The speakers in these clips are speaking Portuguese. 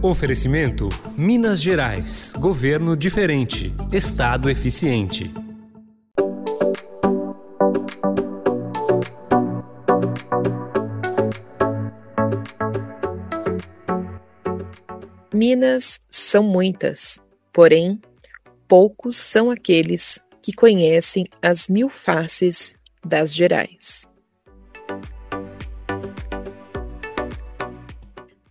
Oferecimento: Minas Gerais. Governo diferente. Estado eficiente. Minas são muitas, porém, poucos são aqueles que conhecem as mil faces das Gerais.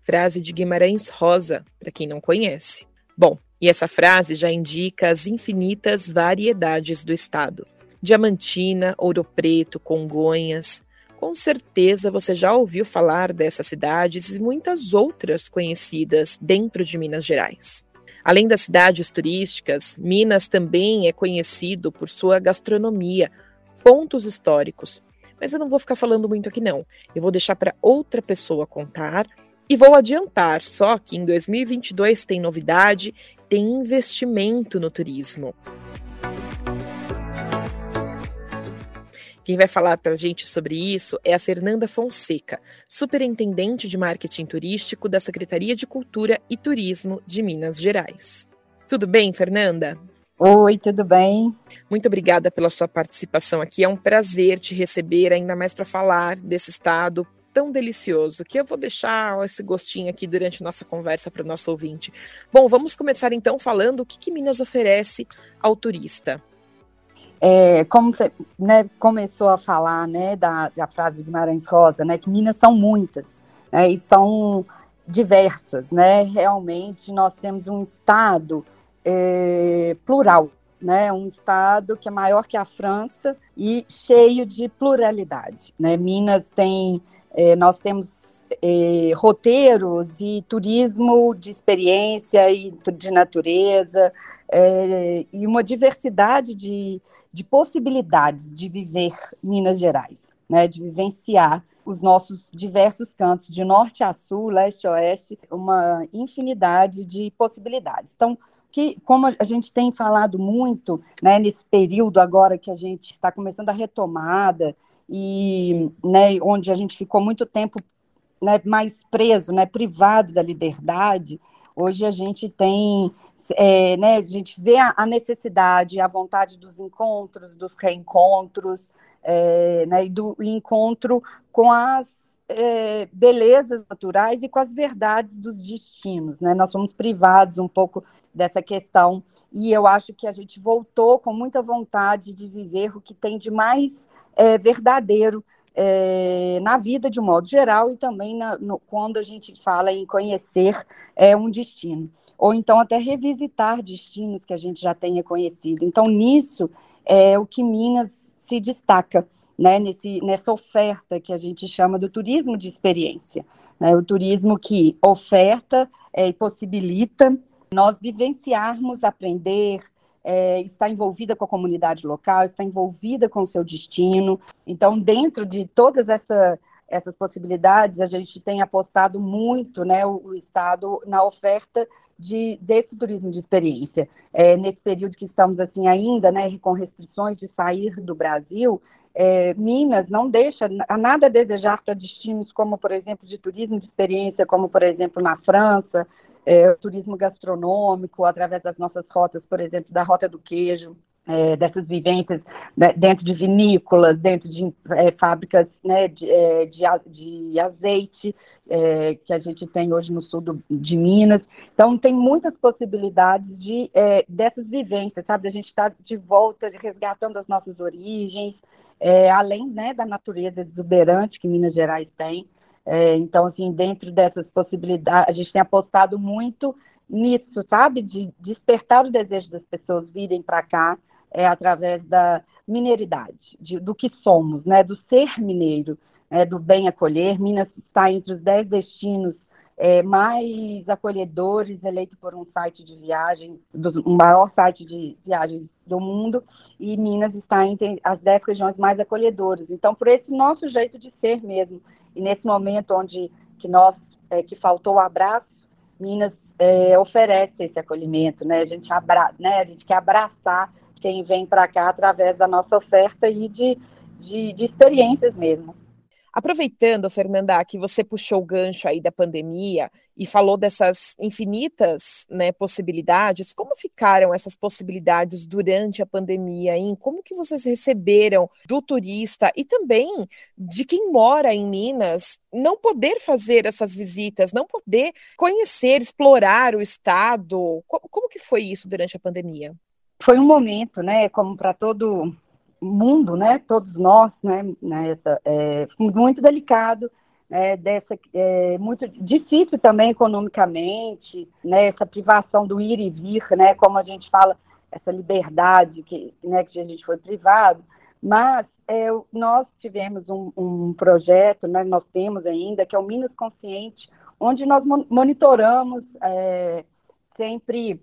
Frase de Guimarães Rosa, para quem não conhece. Bom, e essa frase já indica as infinitas variedades do estado. Diamantina, Ouro Preto, Congonhas. Com certeza você já ouviu falar dessas cidades e muitas outras conhecidas dentro de Minas Gerais. Além das cidades turísticas, Minas também é conhecido por sua gastronomia, pontos históricos. Mas eu não vou ficar falando muito aqui não. Eu vou deixar para outra pessoa contar e vou adiantar só que em 2022 tem novidade, tem investimento no turismo. Quem vai falar para a gente sobre isso é a Fernanda Fonseca, superintendente de marketing turístico da Secretaria de Cultura e Turismo de Minas Gerais. Tudo bem, Fernanda? Oi, tudo bem? Muito obrigada pela sua participação aqui. É um prazer te receber, ainda mais para falar desse estado tão delicioso que eu vou deixar esse gostinho aqui durante a nossa conversa para o nosso ouvinte. Bom, vamos começar então falando o que, que Minas oferece ao turista. É, como você né, começou a falar né, da, da frase de Guimarães Rosa, né, que Minas são muitas né, e são diversas, né? Realmente nós temos um estado é, plural, né, um estado que é maior que a França e cheio de pluralidade. Né? Minas tem é, nós temos é, roteiros e turismo de experiência e de natureza, é, e uma diversidade de, de possibilidades de viver Minas Gerais, né, de vivenciar os nossos diversos cantos, de norte a sul, leste a oeste, uma infinidade de possibilidades. Então, que, como a gente tem falado muito né, nesse período agora que a gente está começando a retomada e né, onde a gente ficou muito tempo né, mais preso, né, privado da liberdade, hoje a gente tem, é, né, a gente vê a, necessidade, a vontade dos encontros, dos reencontros, é, né, e do encontro com as é, belezas naturais e com as verdades dos destinos. Né? Nós somos privados um pouco dessa questão e eu acho que a gente voltou com muita vontade de viver o que tem de mais é, verdadeiro é, na vida de um modo geral e também na, no, quando a gente fala em conhecer é, um destino, ou então até revisitar destinos que a gente já tenha conhecido. Então, nisso é o que Minas se destaca né, nesse, nessa oferta que a gente chama do turismo de experiência, né, o turismo que oferta é, e possibilita nós vivenciarmos, aprender, é, está envolvida com a comunidade local, está envolvida com o seu destino. Então, dentro de todas essa, essas possibilidades, a gente tem apostado muito, né, o, o Estado na oferta de, desse turismo de experiência. É, nesse período que estamos assim ainda, né, com restrições de sair do Brasil, é, Minas não deixa nada a desejar para destinos como, por exemplo, de turismo de experiência, como, por exemplo, na França, é, turismo gastronômico, através das nossas rotas, por exemplo, da Rota do Queijo, é, dessas vivências né, dentro de vinícolas, dentro de é, fábricas né, de, é, de, de, azeite é, que a gente tem hoje no sul do, de Minas. Então, tem muitas possibilidades de, é, dessas vivências, sabe? A gente está de volta, resgatando as nossas origens, é, além né, da natureza exuberante que Minas Gerais tem. É, então, assim, dentro dessas possibilidades, a gente tem apostado muito nisso, sabe? De despertar o desejo das pessoas virem para cá é, através da mineridade, de, do que somos, né? Do ser mineiro, é, do bem acolher. Minas está entre os dez destinos é, mais acolhedores, eleito por um site de viagem, do um maior site de viagens do mundo, e Minas está entre as dez regiões mais acolhedoras. Então, por esse nosso jeito de ser mesmo, e nesse momento onde que nós é, que faltou o abraço, Minas é, oferece esse acolhimento, né? A gente abra, né? A gente quer abraçar quem vem para cá através da nossa oferta e de, de, de experiências mesmo. Aproveitando, Fernanda, que você puxou o gancho aí da pandemia e falou dessas infinitas né, possibilidades, como ficaram essas possibilidades durante a pandemia? Hein? Como que vocês receberam do turista e também de quem mora em Minas não poder fazer essas visitas, não poder conhecer, explorar o estado? Como, como que foi isso durante a pandemia? Foi um momento, né, como para todo mundo, né, todos nós, né, nessa, é, muito delicado, né, dessa, é, muito difícil também economicamente, né, essa privação do ir e vir, né, como a gente fala, essa liberdade que, né, que a gente foi privado, mas é, nós tivemos um, um projeto, né, nós temos ainda, que é o Minas Consciente, onde nós monitoramos é, sempre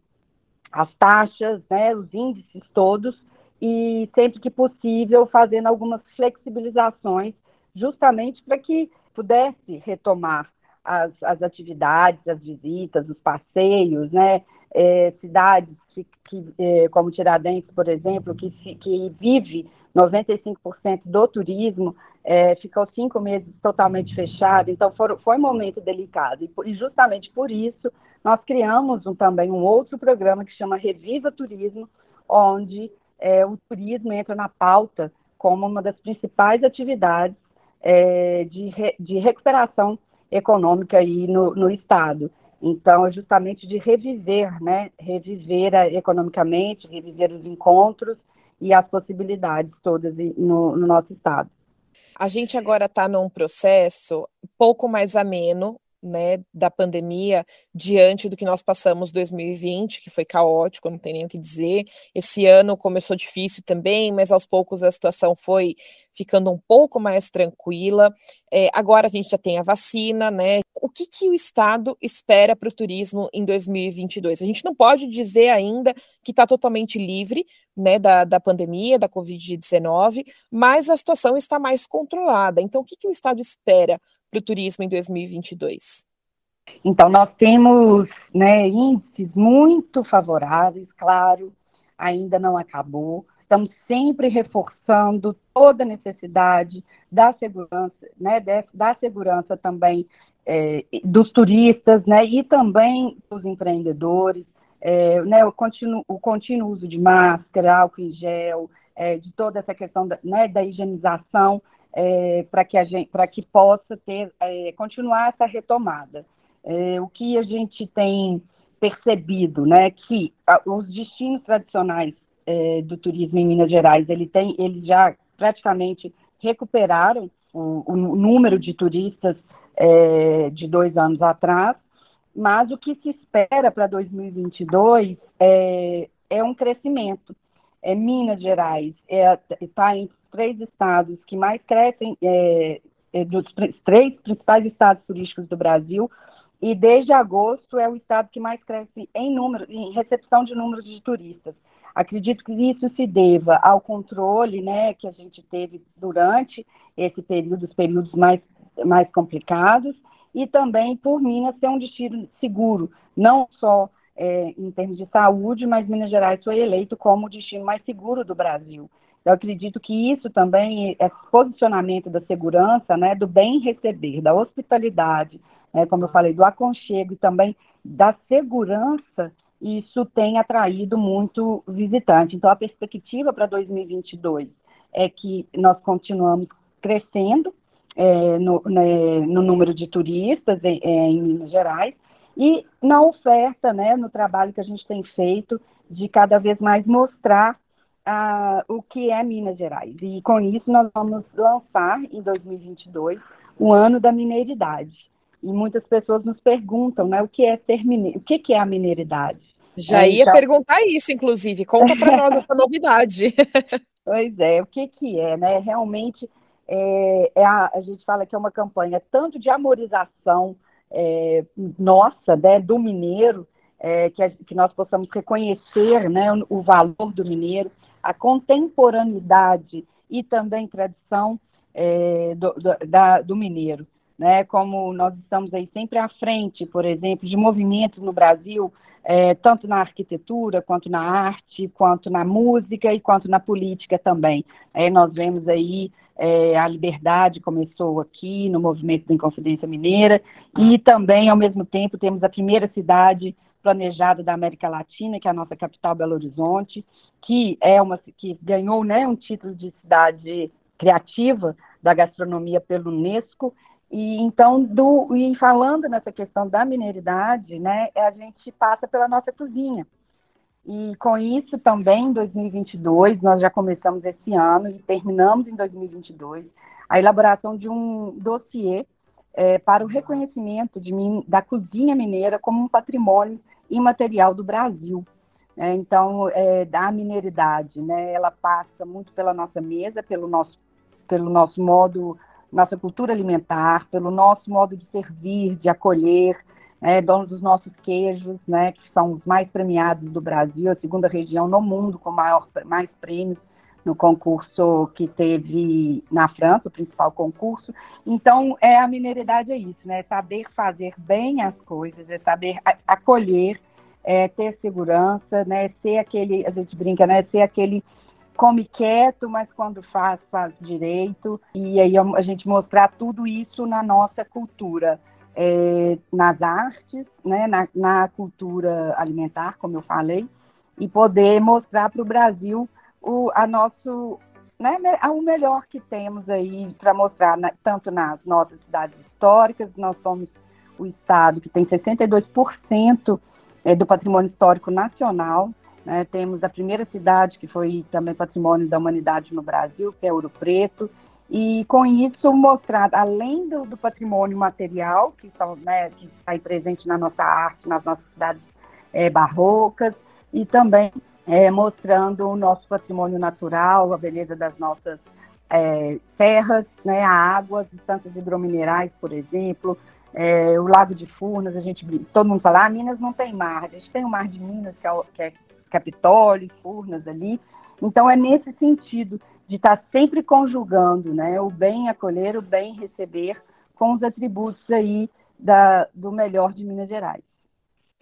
as taxas, né, os índices todos, e sempre que possível fazendo algumas flexibilizações, justamente para que pudesse retomar as, as atividades, as visitas, os passeios, né? É, cidades que, que é, como Tiradentes, por exemplo, que, que vive 95% do turismo, é, ficou cinco meses totalmente fechado, então for, foi um momento delicado. E, e, justamente por isso, nós criamos um, também um outro programa que chama Reviva Turismo, onde é, o turismo entra na pauta como uma das principais atividades é, de, re, de recuperação econômica aí no, no Estado. Então, é justamente de reviver, né? Reviver economicamente, reviver os encontros e as possibilidades todas no, no nosso Estado. A gente agora está num processo pouco mais ameno né, da pandemia diante do que nós passamos 2020, que foi caótico, não tem nem o que dizer. Esse ano começou difícil também, mas aos poucos a situação foi ficando um pouco mais tranquila. É, agora a gente já tem a vacina, né? O que, que o Estado espera para o turismo em 2022? A gente não pode dizer ainda que está totalmente livre né, da, da pandemia, da Covid-19, mas a situação está mais controlada. Então, o que, que o Estado espera para o turismo em 2022? Então, nós temos né, índices muito favoráveis, claro, ainda não acabou. Estamos sempre reforçando toda a necessidade da segurança, né, da segurança também é, dos turistas, né, e também dos empreendedores, é, né, o, contínuo, o contínuo uso de máscara, álcool em gel, é, de toda essa questão da, né, da higienização, é, para que a gente, que possa ter, é, continuar essa retomada. É, o que a gente tem percebido, né, que a, os destinos tradicionais é, do turismo em Minas Gerais, ele tem, eles já praticamente recuperaram o, o número de turistas é, de dois anos atrás, mas o que se espera para 2022 é, é um crescimento. É Minas Gerais está é, os três estados que mais crescem, é, é, dos três principais estados turísticos do Brasil, e desde agosto é o estado que mais cresce em número, em recepção de números de turistas. Acredito que isso se deva ao controle, né, que a gente teve durante esse período, os períodos mais mais complicados, e também por Minas ser um destino seguro, não só é, em termos de saúde, mas Minas Gerais foi eleito como o destino mais seguro do Brasil. Eu acredito que isso também, esse posicionamento da segurança, né, do bem receber, da hospitalidade, né, como eu falei, do aconchego e também da segurança, isso tem atraído muito visitante. Então, a perspectiva para 2022 é que nós continuamos crescendo, é, no, né, no, número de turistas em, é, em, Minas Gerais e na oferta, né, no trabalho que a gente tem feito de cada vez mais mostrar ah, o que é Minas Gerais. E com isso nós vamos lançar em 2022 o ano da mineiridade. E muitas pessoas nos perguntam, né, o que é ser mineiro, o que, que é a mineiridade? Já é, ia então... perguntar isso, inclusive. Conta para nós essa novidade. pois é, o que, que é, né? Realmente é, é a, a, gente fala que é uma campanha tanto de amorização é, nossa, né, do mineiro, é, que, a, que, nós possamos reconhecer né, o, o, valor do mineiro, a contemporaneidade e também tradição é, do, do, da, do mineiro. Né, como nós estamos aí sempre à frente, por exemplo, de movimentos no Brasil, é, tanto na arquitetura, quanto na arte, quanto na música e quanto na política também. É, nós vemos aí é, a liberdade começou aqui no movimento da Inconfidência Mineira e também, ao mesmo tempo, temos a primeira cidade planejada da América Latina, que é a nossa capital Belo Horizonte, que é uma que ganhou né, um título de cidade criativa da gastronomia pelo UNESCO. E então, do, e falando nessa questão da mineridade, né, a gente passa pela nossa cozinha. E com isso também, em 2022, nós já começamos esse ano e terminamos em 2022 a elaboração de um dossiê é, para o reconhecimento de, da cozinha mineira como um patrimônio imaterial do Brasil. É, então, é, da mineridade, né, ela passa muito pela nossa mesa, pelo nosso, pelo nosso modo, nossa cultura alimentar, pelo nosso modo de servir, de acolher, é, dono dos nossos queijos, né, que são os mais premiados do Brasil, a segunda região no mundo com maior, mais prêmios no concurso que teve na França, o principal concurso. Então, é a mineridade é isso, né? É saber fazer bem as coisas, é saber acolher, é ter segurança, né? Ser aquele, a gente brinca, né? Ser aquele come quieto, mas quando faz, faz direito. E aí a gente mostrar tudo isso na nossa cultura é, nas artes, né, na, na, cultura alimentar, como eu falei, e poder mostrar para o Brasil o a nosso, né, o melhor que temos aí para mostrar, na, tanto nas nossas cidades históricas, nós somos o estado que tem 62% é, do patrimônio histórico nacional, né, temos a primeira cidade que foi também patrimônio da humanidade no Brasil, que é Ouro Preto, e com isso mostrar, além do, do patrimônio material, que, são, né, que está aí presente na nossa arte, nas nossas cidades é, barrocas, e também é, mostrando o nosso patrimônio natural, a beleza das nossas é, serras, né, a água, as instâncias hidrominerais, por exemplo, é, o Lago de Furnas, a gente todo mundo fala, ah, Minas não tem mar, a gente tem o Mar de Minas, que é, que é Capitólio, Furnas ali, então é nesse sentido de estar sempre conjugando né, o bem acolher, o bem receber, com os atributos aí da, do melhor de Minas Gerais.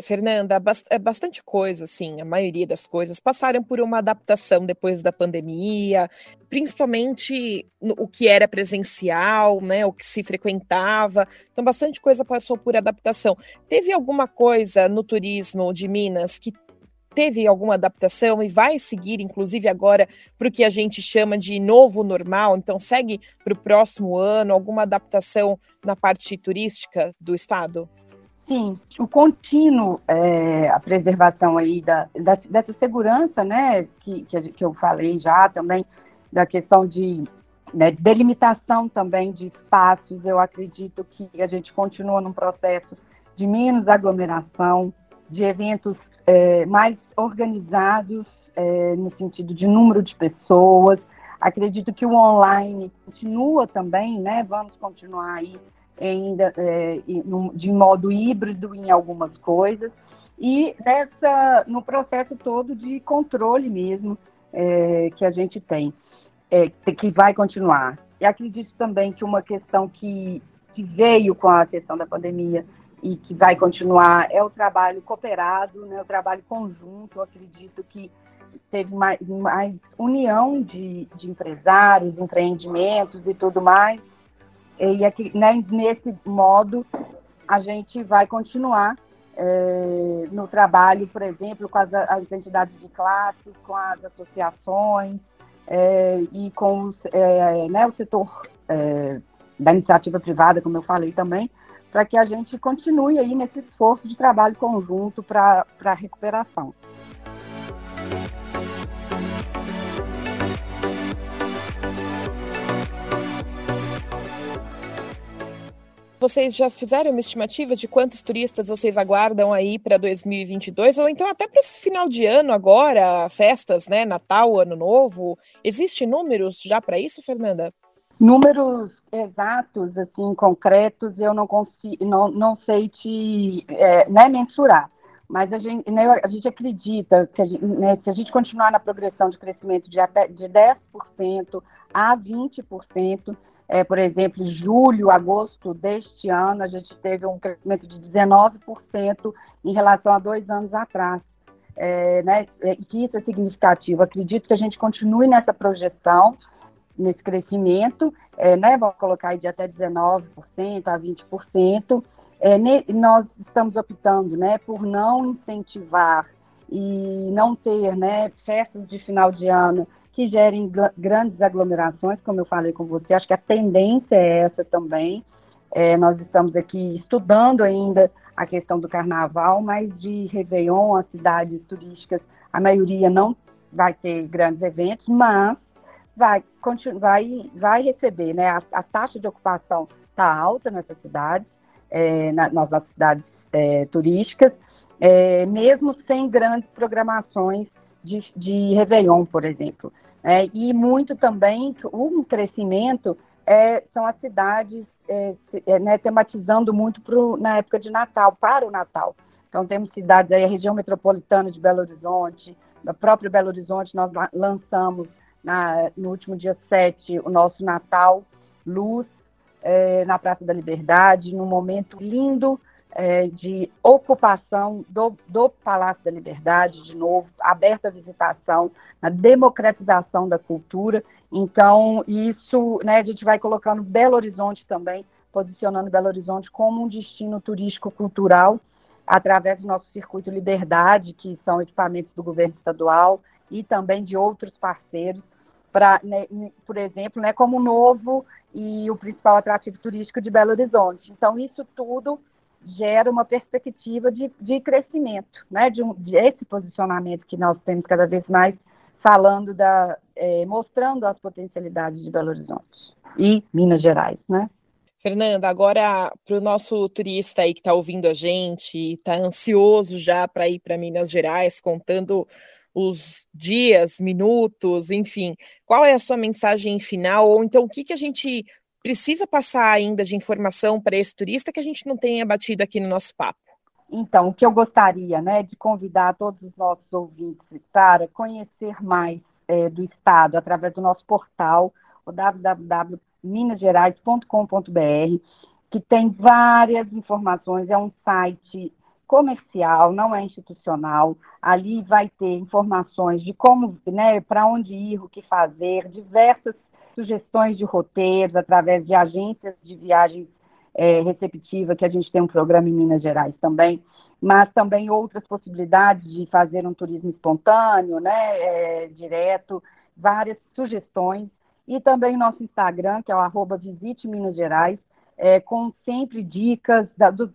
Fernanda, é bastante coisa, assim, a maioria das coisas passaram por uma adaptação depois da pandemia, principalmente o que era presencial, né, o que se frequentava, então bastante coisa passou por adaptação. Teve alguma coisa no turismo de Minas que teve alguma adaptação e vai seguir, inclusive agora, para o que a gente chama de novo normal? Então, segue para o próximo ano alguma adaptação na parte turística do Estado? Sim, o contínuo, é, a preservação aí da, da, dessa segurança, né, que, que, que, eu falei já também, da questão de né, delimitação também de espaços, eu acredito que a gente continua num processo de menos aglomeração, de eventos é, mais organizados é, no sentido de número de pessoas. Acredito que o online continua também, né? Vamos continuar aí ainda é, de modo híbrido em algumas coisas e nessa no processo todo de controle mesmo é, que a gente tem, é, que vai continuar. E acredito também que uma questão que, que veio com a questão da pandemia e que vai continuar é o trabalho cooperado, né, o trabalho conjunto. Eu acredito que teve mais, mais união de, de empresários, empreendimentos e tudo mais. E aqui, né, nesse modo, a gente vai continuar é, no trabalho, por exemplo, com as, as, entidades de classes, com as associações é, e com os, é, né, o setor é, da iniciativa privada, como eu falei também, para que a gente continue aí nesse esforço de trabalho conjunto para a recuperação. Vocês já fizeram uma estimativa de quantos turistas vocês aguardam aí para 2022 ou então até para o final de ano agora, festas, né, Natal, Ano Novo? Existem números já para isso, Fernanda? Números exatos, assim, concretos, eu não consigo, não, não sei te é, né, mensurar. Mas a gente, né, a gente acredita que a gente, né, se a gente continuar na progressão de crescimento de até de 10% a 20%, é, por exemplo, julho, agosto deste ano, a gente teve um crescimento de 19% em relação a dois anos atrás. É, né, que isso é significativo. Acredito que a gente continue nessa projeção nesse crescimento, é, né, vamos colocar aí de até 19% a 20%, é, ne, nós estamos optando né, por não incentivar e não ter né, festas de final de ano que gerem grandes aglomerações, como eu falei com você, acho que a tendência é essa também. É, nós estamos aqui estudando ainda a questão do carnaval, mas de Réveillon, as cidades turísticas, a maioria não vai ter grandes eventos, mas vai, vai, vai receber, né? A, a taxa de ocupação está alta nessas cidades, é, na, nas cidades é, turísticas, é, mesmo sem grandes programações de, de Réveillon, por exemplo. É, e muito também, um crescimento é, são as cidades é, é, né, tematizando muito pro, na época de Natal, para o Natal. Então, temos cidades aí, a região metropolitana de Belo Horizonte, da própria Belo Horizonte, nós lançamos na, no último dia 7 o nosso Natal Luz é, na Praça da Liberdade, num momento lindo é, de ocupação do, do Palácio da Liberdade, de novo, aberta à visitação, a democratização da cultura. Então, isso, né, a gente vai colocando Belo Horizonte também, posicionando Belo Horizonte como um destino turístico cultural, através do nosso Circuito Liberdade, que são equipamentos do governo estadual e também de outros parceiros, para, né, por exemplo, né, como o novo e o principal atrativo turístico de Belo Horizonte. Então, isso tudo gera uma perspectiva de, de crescimento, né, de, um, de esse posicionamento que nós temos cada vez mais falando da, é, mostrando as potencialidades de Belo Horizonte e Minas Gerais, né? Fernanda, agora para o nosso turista aí que está ouvindo a gente, está ansioso já para ir para Minas Gerais, contando os dias, minutos, enfim, qual é a sua mensagem final? Ou então o que, que a gente precisa passar ainda de informação para esse turista que a gente não tenha batido aqui no nosso papo? Então, o que eu gostaria né, de convidar todos os nossos ouvintes para conhecer mais é, do Estado através do nosso portal, o www.minasgerais.com.br, que tem várias informações, é um site comercial, não é institucional. Ali vai ter informações de como, né, para onde ir, o que fazer, diversas sugestões de roteiros através de agências de viagens é, receptiva, que a gente tem um programa em Minas Gerais também, mas também outras possibilidades de fazer um turismo espontâneo, né, é, direto, várias sugestões, e também o nosso Instagram, que é o arroba Visite Minas Gerais, é, com sempre dicas da, do,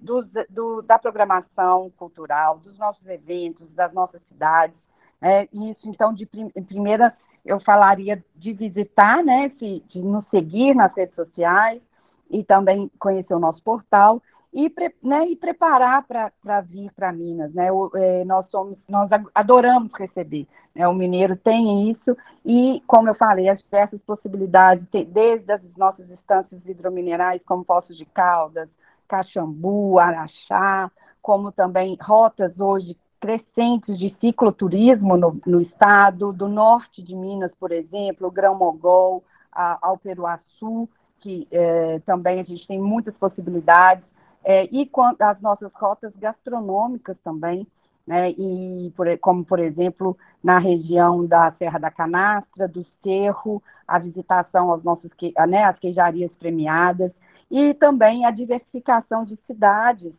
do, da programação cultural, dos nossos eventos, das nossas cidades. É, isso, então, de prim, primeira, eu falaria de visitar, né, de, nos seguir nas redes sociais e também conhecer o nosso portal e, né, e preparar para vir para Minas, né? O, é, nós somos, nós adoramos receber, né? O mineiro tem isso e, como eu falei, as diversas possibilidades, desde as nossas instâncias hidrominerais, como Poços de Caldas, Caxambu, Araxá, como também rotas hoje crescentes de cicloturismo no, no estado, do norte de Minas, por exemplo, Grão-Mogol, ao Peruaçu, que é, também a gente tem muitas possibilidades é, e as nossas rotas gastronômicas também, né, e por, como, por exemplo, na região da Serra da Canastra, do Cerro, a visitação aos nossos, né, as queijarias premiadas, e também a diversificação de cidades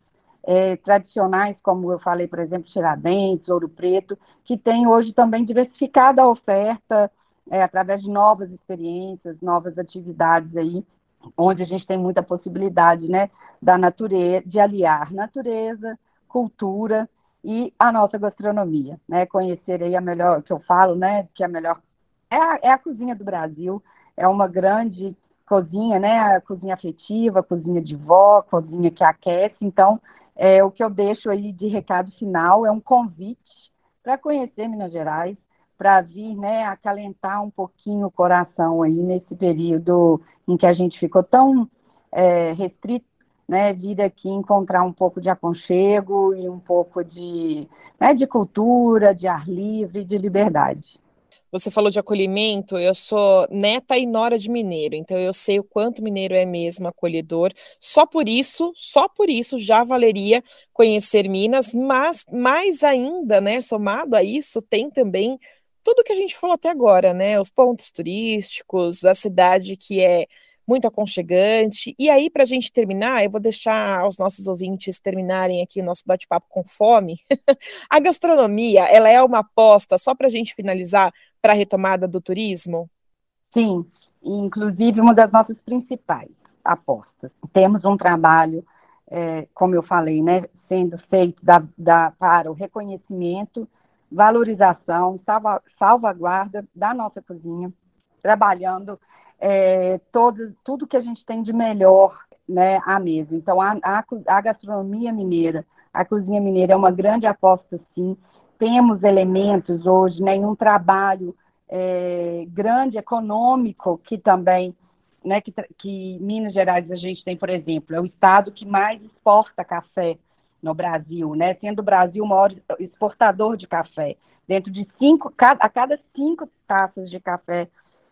é, tradicionais, como eu falei, por exemplo, Tiradentes, Ouro Preto, que tem hoje também diversificado a oferta é, através de novas experiências, novas atividades aí, onde a gente tem muita possibilidade, né, da natureza, de aliar natureza, cultura e a nossa gastronomia, né, conhecer aí a melhor, que eu falo, né, que é a melhor, é a, é a cozinha do Brasil, é uma grande cozinha, né, a cozinha afetiva, a cozinha de vó, cozinha que aquece, então, é, o que eu deixo aí de recado final é um convite para conhecer Minas Gerais, para vir, né, acalentar um pouquinho o coração aí nesse período em que a gente ficou tão é, restrito, né, vir aqui encontrar um pouco de aconchego e um pouco de, né, de cultura, de ar livre, de liberdade. Você falou de acolhimento, eu sou neta e nora de mineiro, então eu sei o quanto mineiro é mesmo acolhedor. Só por isso, só por isso já valeria conhecer Minas, mas mais ainda, né, somado a isso, tem também tudo que a gente falou até agora, né? Os pontos turísticos, a cidade que é muito aconchegante. E aí, para a gente terminar, eu vou deixar os nossos ouvintes terminarem aqui o nosso bate-papo com fome. a gastronomia, ela é uma aposta, só para a gente finalizar, para a retomada do turismo? Sim, inclusive uma das nossas principais apostas. Temos um trabalho, é, como eu falei, né, sendo feito da, da, para o reconhecimento, valorização, salva, salvaguarda da nossa cozinha, trabalhando é, todo, tudo que a gente tem de melhor né, à mesa. Então, a, a, a gastronomia mineira, a cozinha mineira é uma grande aposta, sim. Temos elementos hoje, nenhum né, trabalho é, grande econômico que também, né, que, que Minas Gerais a gente tem, por exemplo, é o estado que mais exporta café no Brasil, né, sendo o Brasil o maior exportador de café. Dentro de cinco, a cada cinco taças de café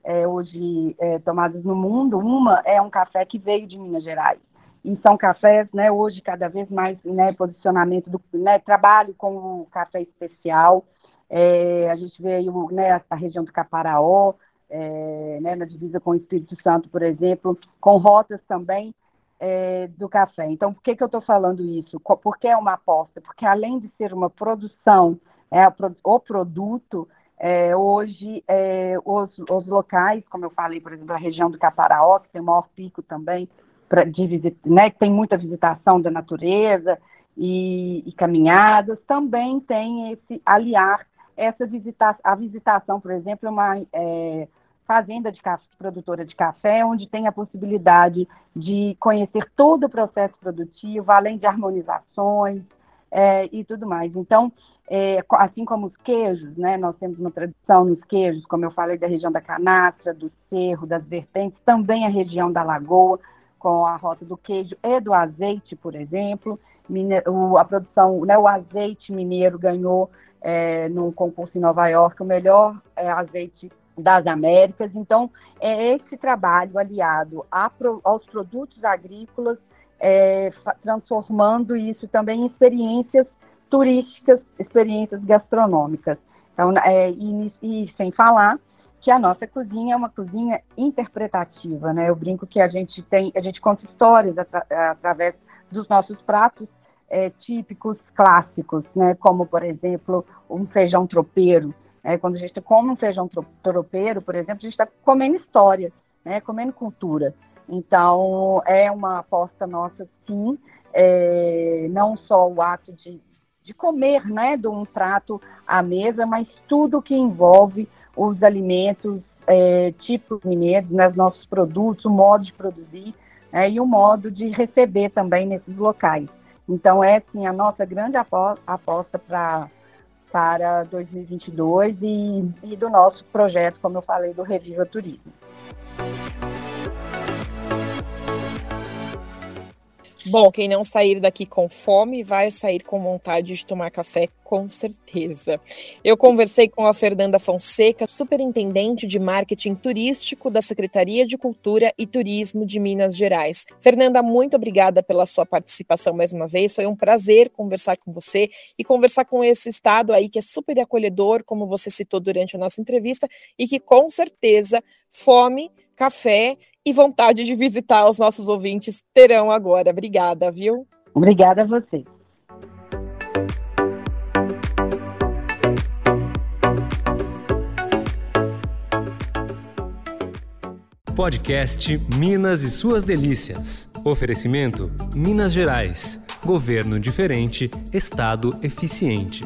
é, hoje é, tomadas no mundo, uma é um café que veio de Minas Gerais. E são cafés, né, hoje cada vez mais, né, posicionamento do, né, trabalho com o café especial. É, a gente vê aí, né, a região do Caparaó, é, né, na divisa com o Espírito Santo, por exemplo, com rotas também é, do café. Então, por que, que eu estou falando isso? Porque é uma aposta? Porque além de ser uma produção, é, o produto, é, hoje, é, os, os, locais, como eu falei, por exemplo, a região do Caparaó, que tem o maior pico também, pra, de, né, que tem muita visitação da natureza e, e, caminhadas, também tem esse aliar essa visita, a visitação, por exemplo, uma é, fazenda de café, produtora de café, onde tem a possibilidade de conhecer todo o processo produtivo, além de harmonizações é, e tudo mais. Então, é, assim como os queijos, né? Nós temos uma tradição nos queijos, como eu falei, da região da canastra, do cerro, das vertentes, também a região da lagoa, com a rota do queijo e do azeite, por exemplo. O, a produção, né, o azeite mineiro ganhou é, no concurso em Nova York o melhor é, azeite das Américas. Então, é esse trabalho aliado a, aos produtos agrícolas, é, transformando isso também em experiências turísticas, experiências gastronômicas. Então, é, e, e, sem falar que a nossa cozinha é uma cozinha interpretativa, né? Eu brinco que a gente tem, a gente conta histórias atra, através dos nossos pratos é, típicos clássicos, né? Como por exemplo um feijão tropeiro. Né? Quando a gente come um feijão tropeiro, por exemplo, a gente está comendo história, né? Comendo cultura. Então é uma aposta nossa, sim. É, não só o ato de de comer, né, de um prato à mesa, mas tudo que envolve os alimentos é, tipos mineiros, né, os nossos produtos, o modo de produzir né, e o modo de receber também nesses locais. Então, é sim a nossa grande aposta para para 2022 e, e do nosso projeto, como eu falei, do Reviva Turismo. Bom, quem não sair daqui com fome vai sair com vontade de tomar café, com certeza. Eu conversei com a Fernanda Fonseca, superintendente de marketing turístico da Secretaria de Cultura e Turismo de Minas Gerais. Fernanda, muito obrigada pela sua participação mais uma vez. Foi um prazer conversar com você e conversar com esse estado aí que é super acolhedor, como você citou durante a nossa entrevista, e que com certeza fome, café e vontade de visitar os nossos ouvintes terão agora. Obrigada, viu? Obrigada a você. Podcast Minas e Suas Delícias. Oferecimento: Minas Gerais. Governo diferente, Estado eficiente.